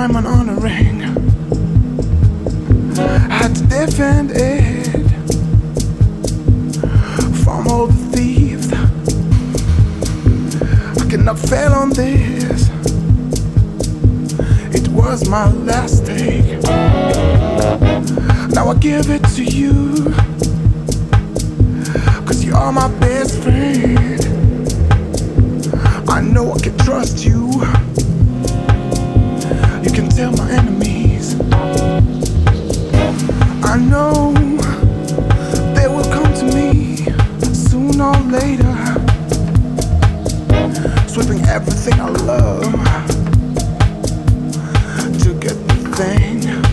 diamond on a ring. Had to defend it from all the thieves. I cannot fail on this. It was my last take. Now I give it to you. Cause you are my best friend. I know I can trust you. Tell my enemies. I know they will come to me sooner or later. Sweeping everything I love to get the thing.